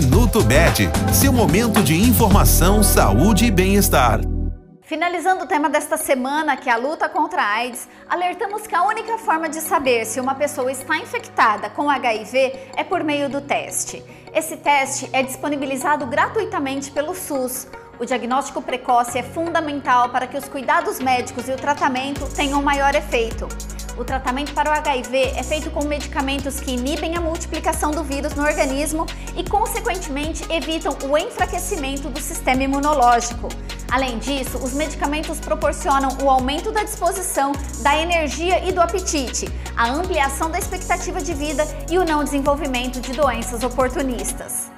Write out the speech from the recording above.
Minuto Med, seu momento de informação, saúde e bem-estar. Finalizando o tema desta semana, que é a luta contra a AIDS, alertamos que a única forma de saber se uma pessoa está infectada com HIV é por meio do teste. Esse teste é disponibilizado gratuitamente pelo SUS. O diagnóstico precoce é fundamental para que os cuidados médicos e o tratamento tenham maior efeito. O tratamento para o HIV é feito com medicamentos que inibem a multiplicação do vírus no organismo e, consequentemente, evitam o enfraquecimento do sistema imunológico. Além disso, os medicamentos proporcionam o aumento da disposição, da energia e do apetite, a ampliação da expectativa de vida e o não desenvolvimento de doenças oportunistas.